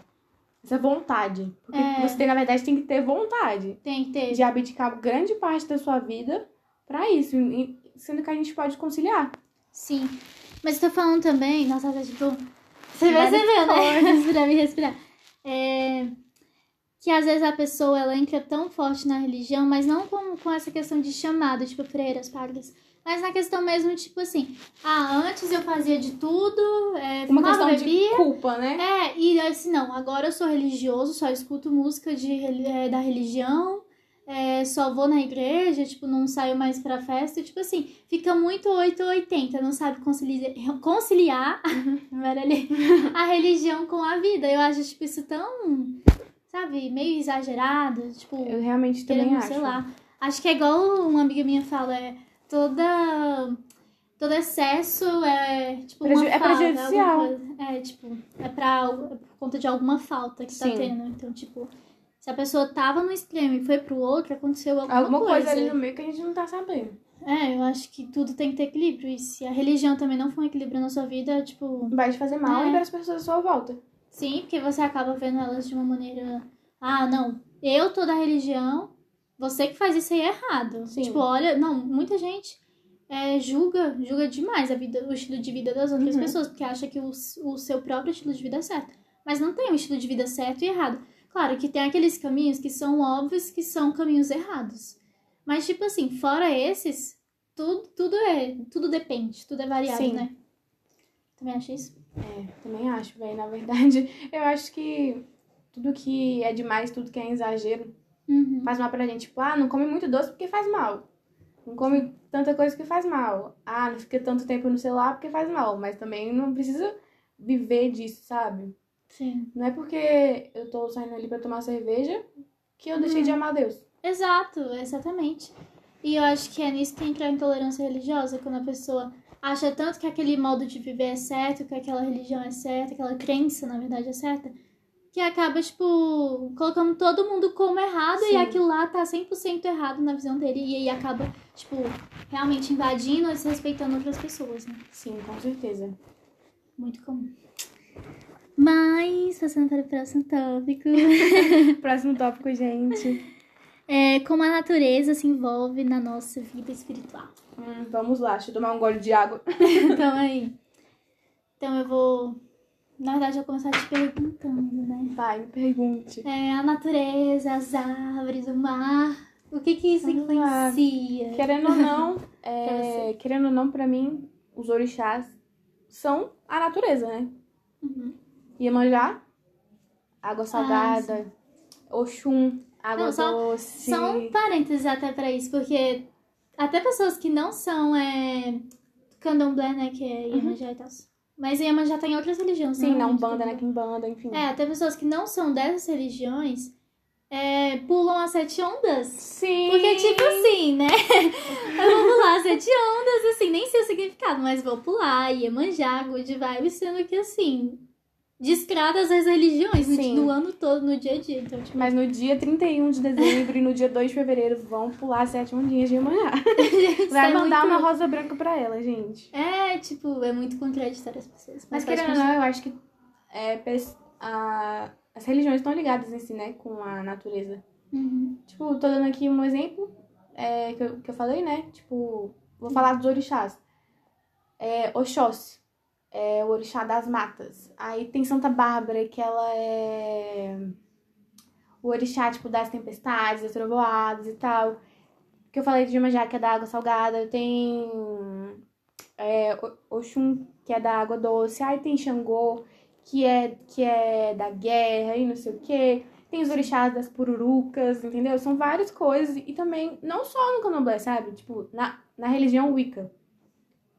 Essa vontade. Porque É. você, na verdade, tem que ter vontade Tem que ter. de abdicar grande parte da sua vida pra isso. Sendo que a gente pode conciliar. Sim. Mas eu tô falando também, nossa, tá tipo. Você Várias percebeu, né? Respirar e respirar. É, que às vezes a pessoa ela entra tão forte na religião, mas não com, com essa questão de chamada, tipo freiras, padres. Mas na questão mesmo, tipo assim, ah, antes eu fazia de tudo, é, Uma questão bebia. de culpa, né? É, e assim, não, agora eu sou religioso, só escuto música de, é, da religião, é, só vou na igreja, tipo, não saio mais pra festa, tipo assim, fica muito 8 ou 80, não sabe conciliar, conciliar baralhei, a religião com a vida. Eu acho, tipo, isso tão, sabe, meio exagerado, tipo, Eu realmente também querendo, acho. sei lá. Acho que é igual uma amiga minha fala, é toda. Todo excesso é, tipo, Preju- é falta, prejudicial. alguma. É, tipo, é, pra, é por conta de alguma falta que tá Sim. tendo. Então, tipo, se a pessoa tava no extremo e foi pro outro, aconteceu alguma, Alguma coisa coisa. ali no meio que a gente não tá sabendo. É, eu acho que tudo tem que ter equilíbrio. E se a religião também não for um equilíbrio na sua vida, tipo, Vai te fazer mal É. e para as pessoas à sua volta. Sim, porque você acaba vendo elas de uma maneira. Ah, não, eu tô da religião, você que faz isso aí é errado. Sim. Tipo, olha, não, muita gente é, julga, julga demais a vida, o estilo de vida das outras Uhum. pessoas, porque acha que o, o seu próprio estilo de vida é certo. Mas não tem um estilo de vida certo e errado. Claro que tem aqueles caminhos que são óbvios que são caminhos errados. Mas, tipo assim, fora esses, tudo, tudo é. Tudo depende, tudo é variado, Sim. né? Também acho isso. É, também acho, velho. Na verdade, eu acho que tudo que é demais, tudo que é exagero, Uhum. faz mal pra gente. Tipo, ah, não come muito doce porque faz mal. Não come tanta coisa porque faz mal. Ah, não fica tanto tempo no celular porque faz mal. Mas também não precisa viver disso, sabe? Sim. Não é porque eu tô saindo ali pra tomar cerveja que eu deixei de amar Deus. Exato, exatamente. E eu acho que é nisso que entra a intolerância religiosa, quando a pessoa acha tanto que aquele modo de viver é certo, que aquela religião é certa, aquela crença, na verdade, é certa, que acaba, tipo, colocando todo mundo como errado e Sim. aquilo lá tá 100% errado na visão dele e aí acaba, tipo, realmente invadindo e desrespeitando outras pessoas, né? Sim, com certeza. Muito comum. Mas, passando para o próximo tópico. Próximo tópico, gente. É, como a natureza se envolve na nossa vida espiritual. Hum, vamos lá, deixa eu tomar um gole de água. Então aí. Então eu vou. Na verdade, eu vou começar te perguntando, né? Vai, me pergunte. É, a natureza, as árvores, o mar. O que que isso Vamos lá. influencia? Querendo ou não, é, querendo ou não, pra mim, os orixás são a natureza, né? Uhum. Iemanjá, água salgada, Oxum, água Não, só- doce. Só um parênteses até pra isso, porque até pessoas que não são é, candomblé, né, que é Iemanjá e tal. Mas Iemanjá tá em outras religiões, Sim, não na muito Umbanda, candomblé. na Kimbanda, enfim. É, até pessoas que não são dessas religiões é, pulam as sete ondas. Sim. Porque, tipo assim, né? Eu vou pular sete ondas, assim, nem sei o significado, mas vou pular, Iemanjá, good vibes, sendo que, assim, descrata as religiões no, Sim. no ano todo, no dia a dia. Então, tipo, Mas no dia 31 de dezembro e no dia 2 de fevereiro vão pular sete ondinhas de manhã. Vai é mandar muito- uma rosa branca pra ela, gente. É, tipo, é muito contraditório as pessoas. Mas pode querendo ou não, eu acho que é, a- as religiões estão ligadas em si, né? Com a natureza. Uhum. Tipo, tô dando aqui um exemplo é, que, eu, que eu falei, né? Tipo, vou falar dos orixás. É, Oxóssi, é o orixá das matas. Aí tem Santa Bárbara, que ela é o orixá, tipo, das tempestades, das trovoadas e tal. Que eu falei de Iemanjá, que é da água salgada. Tem é, Oxum, que é da água doce. Aí tem Xangô, que é, que é da guerra e não sei o quê. Tem os orixás das pururucas, entendeu? São várias coisas. E também, não só no candomblé, sabe? Tipo, na, na religião Wicca.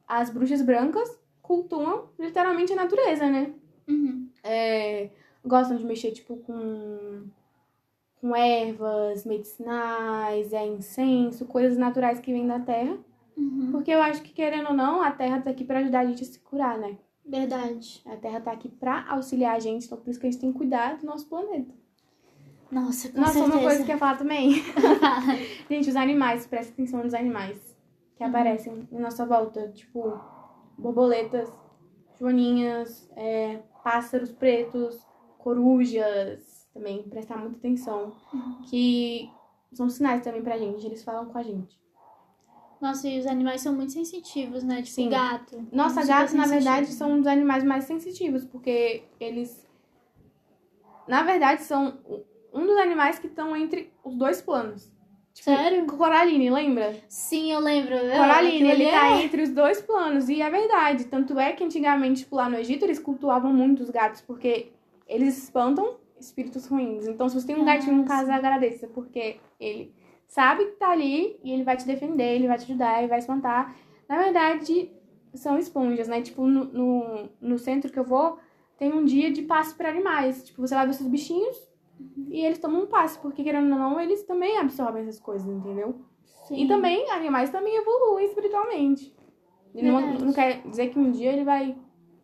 As bruxas brancas cultuam literalmente a natureza, né? Uhum. É, gostam de mexer, tipo, com, com ervas medicinais, é incenso, coisas naturais que vêm da terra. Uhum. Porque eu acho que, querendo ou não, a terra tá aqui pra ajudar a gente a se curar, né? Verdade. A terra tá aqui pra auxiliar a gente, então por isso que a gente tem que cuidar do nosso planeta. Nossa, com Nossa, certeza. uma coisa que eu ia falar também. gente, os animais, presta atenção nos animais que Uhum. aparecem em nossa volta. Tipo, borboletas, joaninhas, é, pássaros pretos, corujas. Também prestar muita atenção. Que são sinais também pra gente, eles falam com a gente. Nossa, e os animais são muito sensitivos, né? Tipo, Sim. gato. Nossa, gatos, na verdade, são um dos animais mais sensitivos, porque eles. Na verdade, são um dos animais que estão entre os dois planos. Tipo, Sério? Coraline, lembra? Sim, eu lembro. Coraline, ele tá é- entre os dois planos. E é verdade. Tanto é que antigamente, tipo, lá no Egito, eles cultuavam muito os gatos, porque eles espantam espíritos ruins. Então, se você tem um Ah, gatinho em casa, sim. agradeça, porque ele sabe que tá ali e ele vai te defender, ele vai te ajudar, ele vai espantar. Na verdade, são esponjas, né? Tipo, no, no, no centro que eu vou, tem um dia de passe para animais. Tipo, você leva seus bichinhos e eles tomam um passe, porque querendo ou não, eles também absorvem essas coisas, entendeu? Sim. E também, animais também evoluem espiritualmente. E não, não quer dizer que um dia ele vai.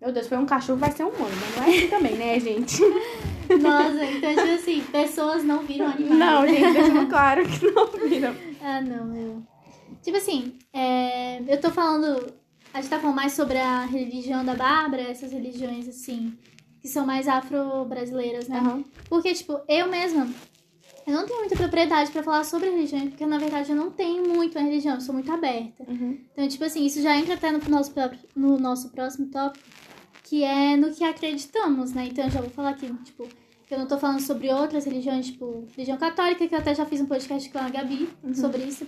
Meu Deus, foi um cachorro, vai ser um humano. Mas não é assim também, né, gente? Nossa, então, tipo assim, pessoas não viram animais. Não, gente, deixando claro que não viram. Ah, não, meu. Tipo assim, é, eu tô falando. A gente tá falando mais sobre a religião da Bárbara, essas religiões, assim, que são mais afro-brasileiras, né? Aham. Porque, tipo, eu mesma, eu não tenho muita propriedade pra falar sobre religião, porque na verdade eu não tenho muito uma religião, eu sou muito aberta. Uhum. Então, tipo assim, isso já entra até no nosso, próprio, no nosso próximo tópico, que é no que acreditamos, né? Então, eu já vou falar aqui, tipo, eu não tô falando sobre outras religiões, tipo, religião católica, que eu até já fiz um podcast com a Gabi sobre isso.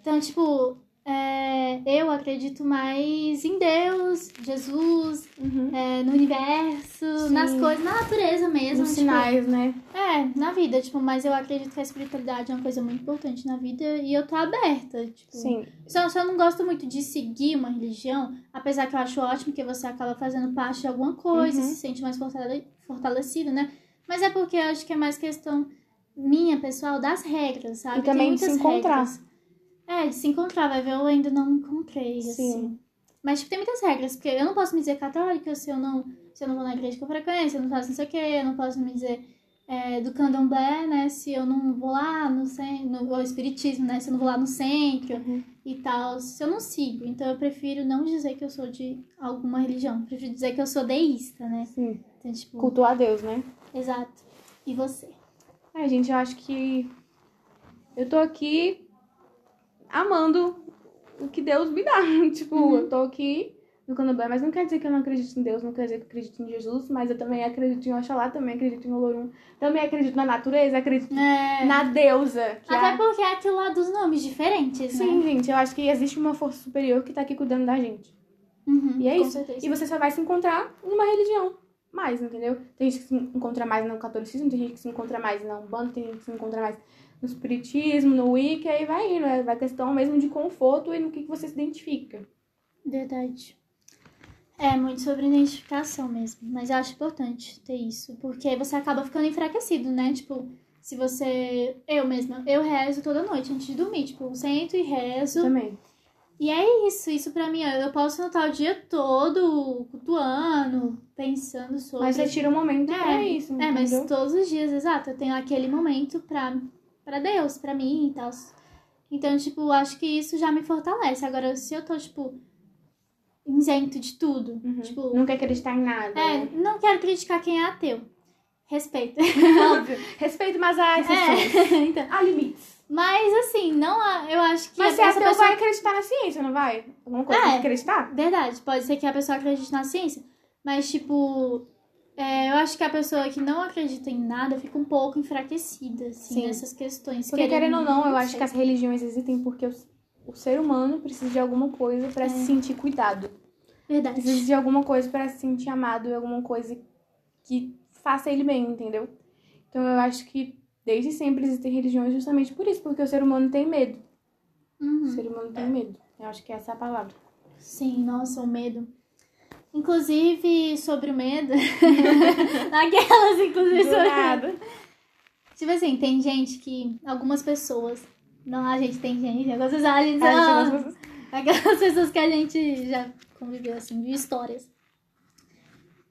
Então, tipo, é, eu acredito mais em Deus, Jesus, Uhum. é, no universo, Sim. nas coisas, na natureza mesmo. Os tipo, sinais, né? é, na vida, tipo, mas eu acredito que a espiritualidade é uma coisa muito importante na vida e eu tô aberta, tipo. Sim. Só, só não gosto muito de seguir uma religião, apesar que eu acho ótimo que você acaba fazendo parte de alguma coisa, Uhum. se sente mais fortale- fortalecido, né? Mas é porque eu acho que é mais questão minha, pessoal, das regras, sabe? E também Tem se muitas encontrar. regras. É, de se encontrar, vai ver, eu ainda não me encontrei, Sim. assim. Mas, tipo, tem muitas regras, porque eu não posso me dizer católica se eu não, se eu não vou na igreja com frequência, eu não faço não sei o quê, eu não posso me dizer é, do candomblé, né, se eu não vou lá no centro, no, ou espiritismo, né, se eu não vou lá no centro Uhum. e tal, se eu não sigo. Então, eu prefiro não dizer que eu sou de alguma religião, eu prefiro dizer que eu sou deísta, né. Sim. Então, tipo, Cultuar Deus, né? exato. E você? É, gente, eu acho que eu tô aqui amando o que Deus me dá. tipo, Uhum. eu tô aqui no candomblé, mas não quer dizer que eu não acredito em Deus, não quer dizer que eu acredito em Jesus, mas eu também acredito em Oxalá, também acredito em Olorum, também acredito na natureza, acredito É, na deusa. Que até é... porque é aquilo lá dos nomes diferentes, Sim, né? gente, eu acho que existe uma força superior que tá aqui cuidando da gente. Uhum, E é isso. certeza. E você só vai se encontrar numa religião. Mais, entendeu? Tem gente que se encontra mais no catolicismo, tem gente que se encontra mais na Umbanda, tem gente que se encontra mais no espiritismo, no wicca, e vai indo. É a questão mesmo de conforto e no que, que você se identifica. Verdade. É muito sobre identificação mesmo, mas eu acho importante ter isso, porque aí você acaba ficando enfraquecido, né? Tipo, se você. Eu mesma, eu rezo toda noite antes de dormir, tipo, eu sento e rezo. Também. E é isso, isso pra mim, eu posso notar o dia todo cultuando, pensando sobre. Mas você tira um momento É, pra isso. É, mas todos os dias, exato, eu tenho aquele momento pra, pra Deus, pra mim e tal. Então, tipo, acho que isso já me fortalece. Agora, se eu tô, tipo, isento de tudo, Uhum. tipo, Não quer acreditar em nada. é, né? não quero criticar quem é ateu. Respeito. Óbvio. Respeito, mas há exceções. é, então. Há limites. Mas, assim, não há, eu acho que Mas se essa pessoa... vai acreditar na ciência, não vai? Alguma coisa É. acreditar? Verdade, pode ser que a pessoa acredite na ciência, mas, tipo, é, eu acho que a pessoa que não acredita em nada fica um pouco enfraquecida, assim, Sim. nessas questões. Porque, querendo ou não, eu acho que as religiões existem porque o, o ser humano precisa de alguma coisa pra É. se sentir cuidado. Verdade. Precisa de alguma coisa pra se sentir amado e alguma coisa que faça ele bem, entendeu? Então eu acho que desde sempre existem religiões justamente por isso, porque o ser humano tem medo. O Uhum. ser humano tem medo. Eu acho que essa é a palavra. Sim, nossa, o medo. Inclusive, sobre o medo. Naquelas, inclusive, Do sobre nada. Tipo assim, tem gente que. Algumas pessoas. Não, a gente tem gente. Algumas pessoas. A gente, Ah, não, gente, Aquelas pessoas que a gente já conviveu, assim, de histórias.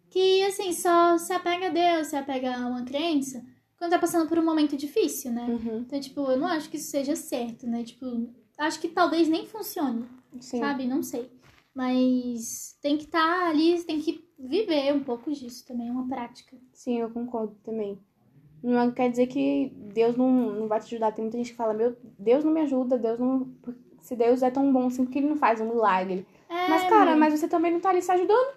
Que, assim, só se apega a Deus, se apega a uma crença quando tá passando por um momento difícil, né? Uhum. Então, tipo, eu não acho que isso seja certo, né? Tipo, acho que talvez nem funcione, Sim. sabe? Não sei. Mas tem que estar ali, tem que viver um pouco disso também, é uma prática. Sim, eu concordo também. Não quer dizer que Deus não, não vai te ajudar. Tem muita gente que fala, meu, Deus não me ajuda, Deus não. Se Deus é tão bom assim, por que ele não faz um milagre? É, mas, cara, meu. mas você também não tá ali se ajudando.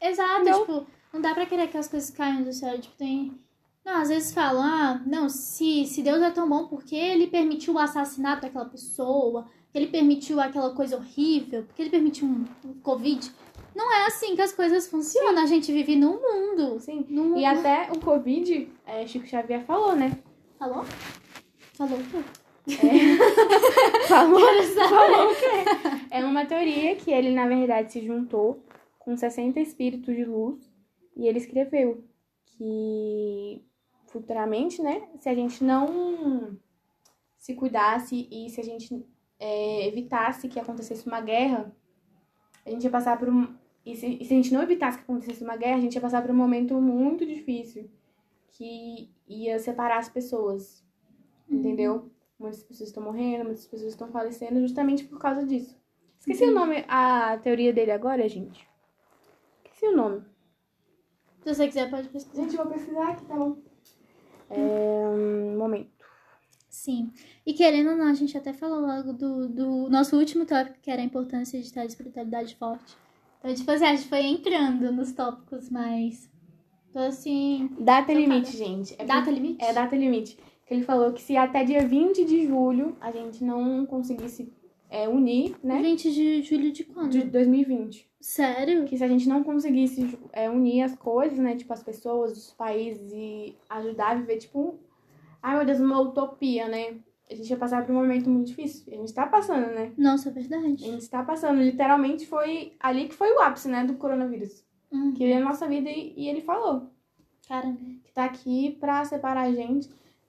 Exato, Entendeu? tipo, não dá pra querer que as coisas caiam do céu. Tipo, tem. Não, às vezes falam, ah, não, se, se Deus é tão bom, porque ele permitiu o assassinato daquela pessoa? Ele permitiu aquela coisa horrível? Porque ele permitiu um, um Covid? Não é assim que as coisas funcionam. A gente vive num mundo. Sim. Num mundo. E até o Covid, é, Chico Xavier falou, né? Falou? Falou o quê? Falou, Quero saber. falou o quê? É uma teoria que ele, na verdade, se juntou com 60 espíritos de luz e ele escreveu que futuramente, né, se a gente não se cuidasse e se a gente é, evitasse que acontecesse uma guerra, a gente ia passar por um. E se, e se a gente não evitasse que acontecesse uma guerra, a gente ia passar por um momento muito difícil que ia separar as pessoas. Entendeu? Muitas pessoas estão morrendo, muitas pessoas estão falecendo justamente por causa disso. Esqueci o nome, a teoria dele agora, gente. Esqueci o nome. Se você quiser, pode pesquisar. Gente, eu vou pesquisar aqui, tá bom? É, um momento. Sim. E querendo ou não, a gente até falou logo do, do nosso último tópico, que era a importância de ter a espiritualidade forte. Então, tipo assim, a gente foi entrando nos tópicos mais. Tô assim. Data limite, gente. É Data limite? É data limite. Que ele falou que se até dia 20 de julho a gente não conseguisse é, unir, né? 20 de julho de quando? De 2020. Sério? Que se a gente não conseguisse é, unir as coisas, né? Tipo, as pessoas, os países e ajudar a viver, tipo, ai meu Deus, uma utopia, né? A gente ia passar por um momento muito difícil. A gente tá passando, né? Nossa, é A verdade. gente tá passando. Literalmente foi ali que foi o ápice, né? Do coronavírus. Hum, Que veio a nossa vida e, e ele falou caramba. que tá aqui pra separar a gente.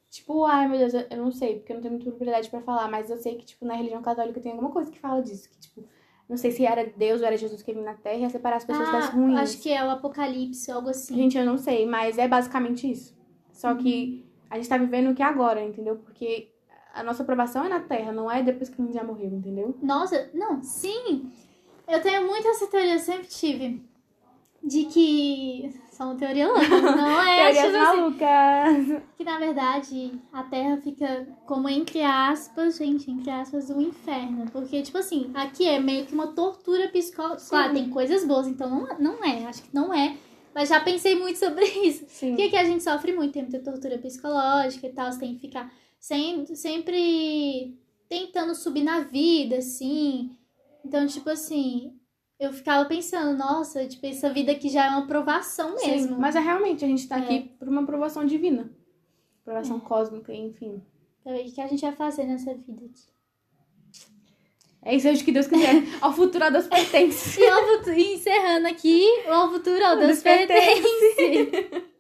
Tipo, ai meu Deus, eu não sei, porque eu não tenho muita propriedade pra falar, mas eu sei que, tipo, na religião católica tem alguma coisa que fala disso. Que, tipo, não sei se era Deus ou era Jesus que veio na Terra e ia separar as pessoas das Ah, ruins. acho que é o apocalipse, algo assim. Gente, eu não sei, mas é basicamente isso. Só que a gente tá vivendo o que é agora, entendeu? Porque a nossa aprovação é na Terra, não é depois que a gente já morreu, entendeu? Nossa, não, sim. Eu tenho muito essa teoria, eu sempre tive. De que. Só uma teoria louca. Não é, Teorias tipo assim, malucas. que na verdade a Terra fica como entre aspas, gente, entre aspas, um inferno. Porque, tipo assim, aqui é meio que uma tortura psicológica. Claro, tem coisas boas, então não, não é, acho que não é. Mas já pensei muito sobre isso. Sim. Porque aqui a gente sofre muito, tem muita tortura psicológica e tal, você tem que ficar sem, sempre tentando subir na vida, assim. Então, tipo assim, eu ficava pensando, nossa, tipo, essa vida aqui já é uma provação Sim, mesmo. mas é realmente, a gente tá É. aqui por uma aprovação divina. Aprovação cósmica, enfim. Ver o que a gente vai fazer nessa vida aqui. É isso, seja o que Deus quiser. Ao futuro a Deus pertence. E, ao futuro, encerrando aqui, ao futuro ao Deus Deus pertence. pertence.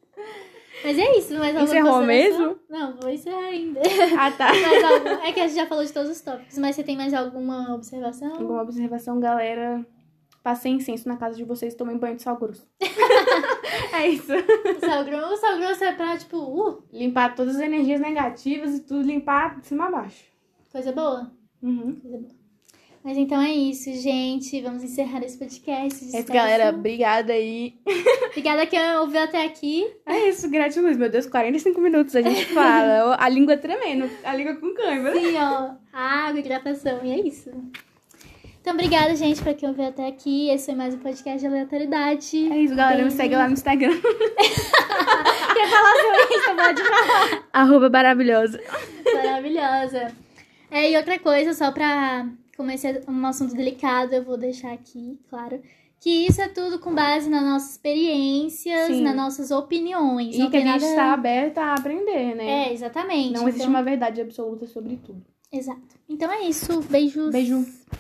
Mas é isso, mas alguma Encerrou mesmo? Não, vou encerrar ainda. Ah, tá. Algum... É que a gente já falou de todos os tópicos, mas você tem mais alguma observação? Alguma observação, galera? Passei incenso na casa de vocês e tomem banho de sal grosso. é isso. Sal grosso, o sal grosso é pra, tipo, uh, Limpar todas as energias negativas e tudo, limpar de cima a baixo. coisa boa. Uhum. Coisa boa. Mas então é isso, gente. Vamos encerrar esse podcast. É isso, galera. Obrigada aí. Obrigada que ouviu até aqui. É isso, gratiluz. Meu Deus, 45 minutos a gente fala. A língua tremendo. A língua com câimbra. Sim, ó. Água, hidratação. E é isso. Então, obrigada, gente, pra quem ouviu até aqui. Esse foi mais um podcast de aleatoriedade. É isso, galera. Me segue lá no Instagram. Quer falar sobre isso? Pode falar. Arroba maravilhosa. Maravilhosa. É, e outra coisa, só pra começar um assunto delicado, eu vou deixar aqui, claro. Que isso é tudo com base nas nossas experiências, Sim. nas nossas opiniões. E não que a gente nada... está aberta a aprender, né? É, exatamente. Não existe Então- uma verdade absoluta sobre tudo. Exato. Então é isso. Beijos. Beijo.